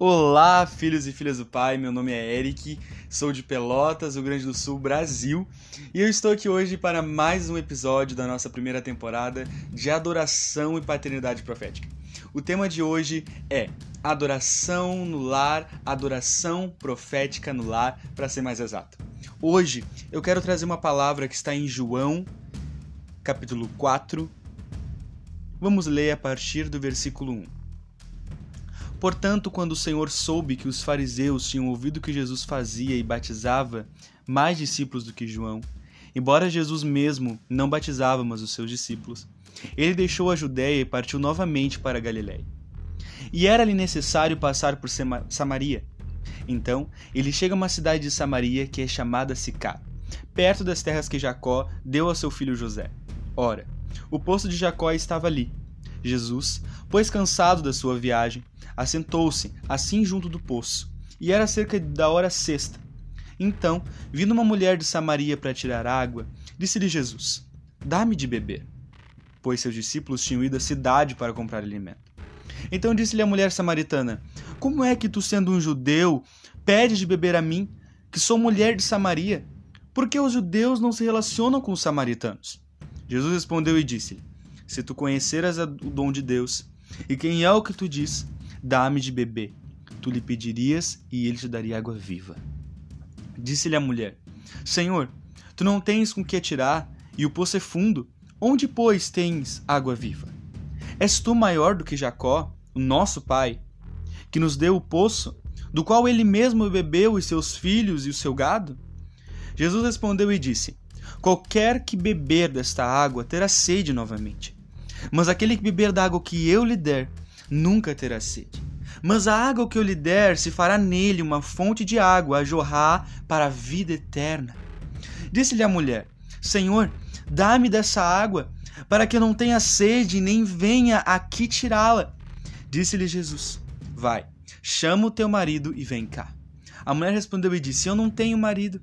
Olá, filhos e filhas do Pai. Meu nome é Eric, sou de Pelotas, Rio Grande do Sul, Brasil, e eu estou aqui hoje para mais um episódio da nossa primeira temporada de Adoração e Paternidade Profética. O tema de hoje é Adoração no Lar, Adoração Profética no Lar, para ser mais exato. Hoje eu quero trazer uma palavra que está em João, capítulo 4. Vamos ler a partir do versículo 1. Portanto, quando o Senhor soube que os fariseus tinham ouvido que Jesus fazia e batizava mais discípulos do que João, embora Jesus mesmo não batizava mas os seus discípulos, ele deixou a Judéia e partiu novamente para Galiléia. E era-lhe necessário passar por Samaria. Então, ele chega a uma cidade de Samaria que é chamada Sicá, perto das terras que Jacó deu a seu filho José. Ora, o poço de Jacó estava ali. Jesus, pois cansado da sua viagem, assentou-se assim junto do poço, e era cerca da hora sexta. Então, vindo uma mulher de Samaria para tirar água, disse-lhe Jesus: Dá-me de beber. Pois seus discípulos tinham ido à cidade para comprar alimento. Então disse-lhe a mulher samaritana: Como é que tu, sendo um judeu, pedes de beber a mim, que sou mulher de Samaria? Porque os judeus não se relacionam com os samaritanos. Jesus respondeu e disse-lhe: Se tu conheceras o dom de Deus, e quem é o que tu diz, Dá-me de beber. Tu lhe pedirias e ele te daria água viva. Disse-lhe a mulher: Senhor, tu não tens com que tirar, e o poço é fundo. Onde, pois, tens água viva? És tu maior do que Jacó, o nosso pai, que nos deu o poço, do qual ele mesmo bebeu os seus filhos e o seu gado? Jesus respondeu e disse: Qualquer que beber desta água terá sede novamente. Mas aquele que beber da água que eu lhe der, nunca terá sede. Mas a água que eu lhe der se fará nele uma fonte de água a jorrar para a vida eterna. Disse-lhe a mulher: Senhor, dá-me dessa água, para que eu não tenha sede nem venha aqui tirá-la. Disse-lhe Jesus: Vai, chama o teu marido e vem cá. A mulher respondeu e disse: Eu não tenho marido.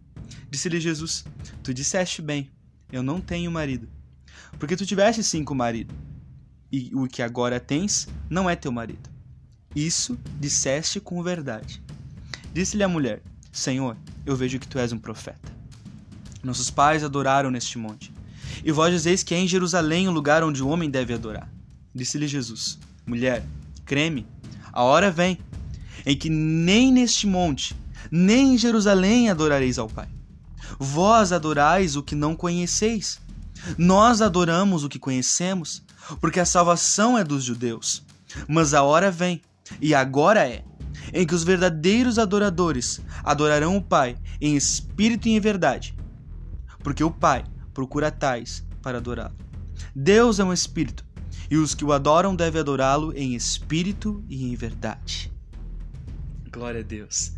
Disse-lhe Jesus: Tu disseste bem, eu não tenho marido. Porque tu tiveste cinco maridos e o que agora tens não é teu marido. Isso disseste com verdade. Disse-lhe a mulher: Senhor, eu vejo que tu és um profeta. Nossos pais adoraram neste monte. E vós dizeis que é em Jerusalém o lugar onde o homem deve adorar. Disse-lhe Jesus: Mulher, creme, a hora vem em que nem neste monte, nem em Jerusalém adorareis ao Pai. Vós adorais o que não conheceis. Nós adoramos o que conhecemos, porque a salvação é dos judeus. Mas a hora vem, e agora é, em que os verdadeiros adoradores adorarão o Pai em espírito e em verdade, porque o Pai procura tais para adorá-lo. Deus é um espírito, e os que o adoram devem adorá-lo em espírito e em verdade. Glória a Deus.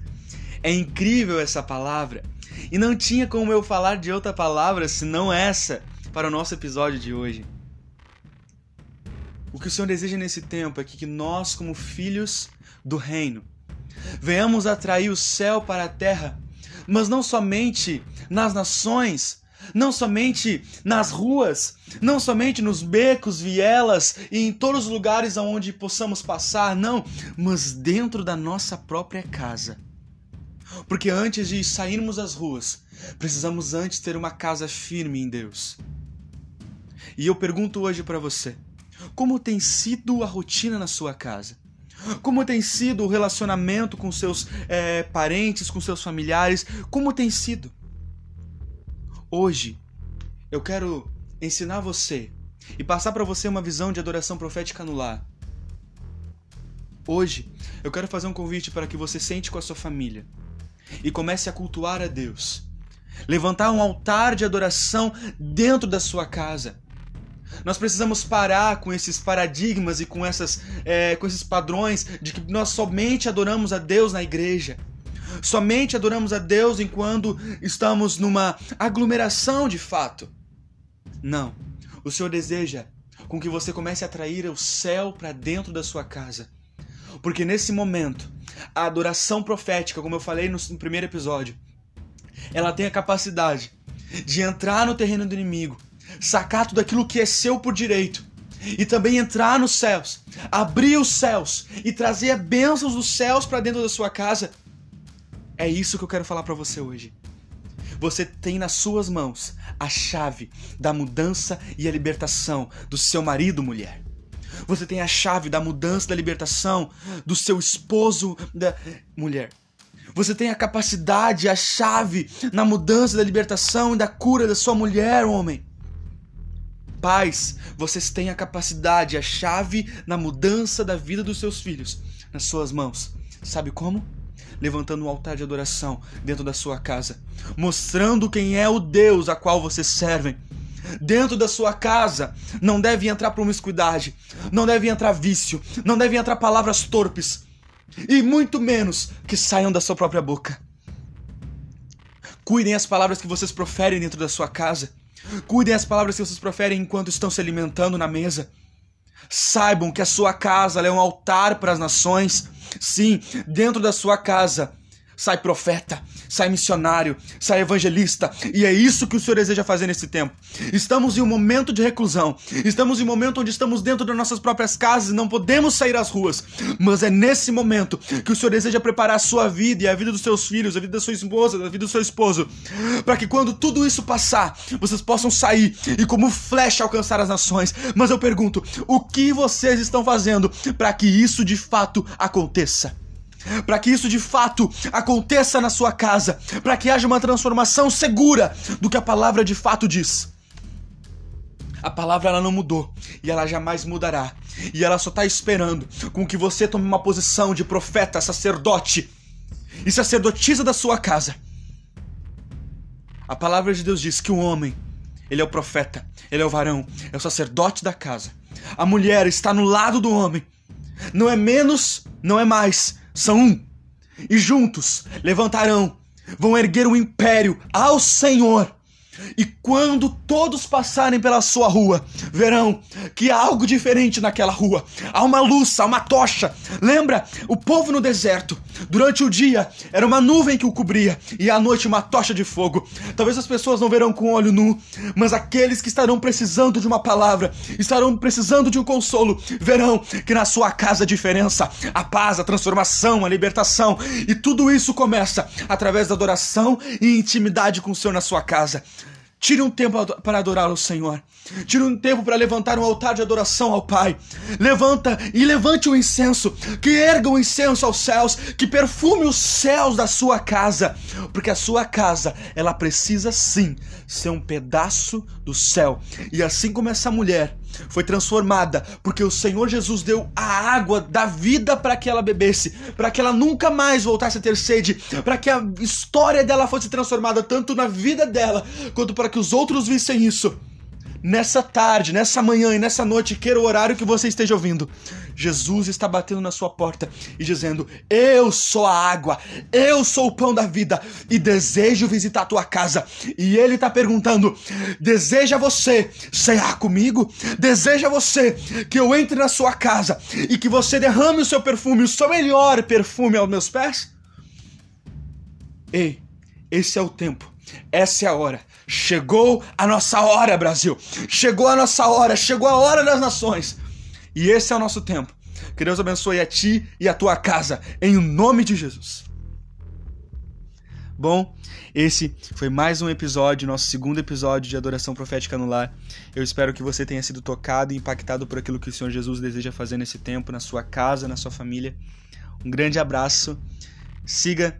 É incrível essa palavra, e não tinha como eu falar de outra palavra senão essa para o nosso episódio de hoje. O que o Senhor deseja nesse tempo é que nós, como filhos do reino, venhamos atrair o céu para a terra, mas não somente nas nações, não somente nas ruas, não somente nos becos, vielas e em todos os lugares aonde possamos passar, não, mas dentro da nossa própria casa. Porque antes de sairmos às ruas, precisamos antes ter uma casa firme em Deus. E eu pergunto hoje para você: como tem sido a rotina na sua casa? Como tem sido o relacionamento com seus é, parentes, com seus familiares? Como tem sido? Hoje, eu quero ensinar você e passar para você uma visão de adoração profética no lar. Hoje, eu quero fazer um convite para que você sente com a sua família e comece a cultuar a Deus. Levantar um altar de adoração dentro da sua casa nós precisamos parar com esses paradigmas e com, essas, é, com esses padrões de que nós somente adoramos a Deus na igreja. Somente adoramos a Deus enquanto estamos numa aglomeração de fato. Não. O Senhor deseja com que você comece a atrair o céu para dentro da sua casa. Porque nesse momento, a adoração profética, como eu falei no primeiro episódio, ela tem a capacidade de entrar no terreno do inimigo sacar tudo aquilo que é seu por direito e também entrar nos céus, abrir os céus e trazer bênçãos dos céus para dentro da sua casa. É isso que eu quero falar para você hoje. Você tem nas suas mãos a chave da mudança e a libertação do seu marido, mulher. Você tem a chave da mudança, da libertação do seu esposo, da mulher. Você tem a capacidade, a chave na mudança, da libertação e da cura da sua mulher, homem. Pais, vocês têm a capacidade, a chave na mudança da vida dos seus filhos nas suas mãos. Sabe como? Levantando um altar de adoração dentro da sua casa, mostrando quem é o Deus a qual vocês servem. Dentro da sua casa não deve entrar promiscuidade, não deve entrar vício, não deve entrar palavras torpes, e muito menos que saiam da sua própria boca. Cuidem as palavras que vocês proferem dentro da sua casa. Cuidem as palavras que vocês proferem enquanto estão se alimentando na mesa. Saibam que a sua casa é um altar para as nações. Sim, dentro da sua casa sai profeta, sai missionário, sai evangelista, e é isso que o Senhor deseja fazer nesse tempo. Estamos em um momento de reclusão, estamos em um momento onde estamos dentro das nossas próprias casas e não podemos sair às ruas, mas é nesse momento que o Senhor deseja preparar a sua vida e a vida dos seus filhos, a vida da sua esposa, a vida do seu esposo, para que quando tudo isso passar, vocês possam sair e como flecha alcançar as nações. Mas eu pergunto, o que vocês estão fazendo para que isso de fato aconteça? Para que isso de fato aconteça na sua casa, para que haja uma transformação segura do que a palavra de fato diz. A palavra ela não mudou e ela jamais mudará. E ela só está esperando com que você tome uma posição de profeta, sacerdote e sacerdotisa da sua casa. A palavra de Deus diz que o homem, ele é o profeta, ele é o varão, é o sacerdote da casa. A mulher está no lado do homem. Não é menos, não é mais, são um. E juntos levantarão, vão erguer um império ao Senhor e quando todos passarem pela sua rua, verão que há algo diferente naquela rua. Há uma luz, há uma tocha. Lembra? O povo no deserto, durante o dia, era uma nuvem que o cobria e à noite uma tocha de fogo. Talvez as pessoas não verão com olho nu, mas aqueles que estarão precisando de uma palavra, estarão precisando de um consolo, verão que na sua casa a diferença, a paz, a transformação, a libertação e tudo isso começa através da adoração e intimidade com o Senhor na sua casa. Tire um tempo para adorar o Senhor. Tire um tempo para levantar um altar de adoração ao Pai. Levanta e levante o incenso. Que erga o incenso aos céus. Que perfume os céus da sua casa. Porque a sua casa, ela precisa sim ser um pedaço do céu. E assim como essa mulher foi transformada, porque o Senhor Jesus deu a água da vida para que ela bebesse, para que ela nunca mais voltasse a ter sede, para que a história dela fosse transformada tanto na vida dela quanto para que os outros vissem isso nessa tarde, nessa manhã e nessa noite, queira o horário que você esteja ouvindo, Jesus está batendo na sua porta e dizendo: Eu sou a água, eu sou o pão da vida e desejo visitar a tua casa. E ele está perguntando: Deseja você cear comigo? Deseja você que eu entre na sua casa e que você derrame o seu perfume, o seu melhor perfume aos meus pés? Ei, esse é o tempo essa é a hora. Chegou a nossa hora, Brasil. Chegou a nossa hora. Chegou a hora das nações. E esse é o nosso tempo. Que Deus abençoe a ti e a tua casa. Em nome de Jesus. Bom, esse foi mais um episódio, nosso segundo episódio de Adoração Profética no Lar. Eu espero que você tenha sido tocado e impactado por aquilo que o Senhor Jesus deseja fazer nesse tempo, na sua casa, na sua família. Um grande abraço. Siga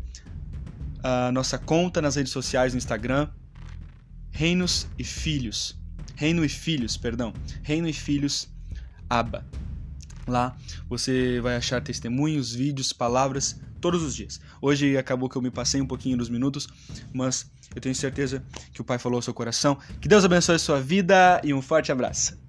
a nossa conta nas redes sociais no Instagram, Reinos e Filhos. Reino e Filhos, perdão. Reino e Filhos Aba. Lá você vai achar testemunhos, vídeos, palavras todos os dias. Hoje acabou que eu me passei um pouquinho dos minutos, mas eu tenho certeza que o Pai falou ao seu coração. Que Deus abençoe a sua vida e um forte abraço.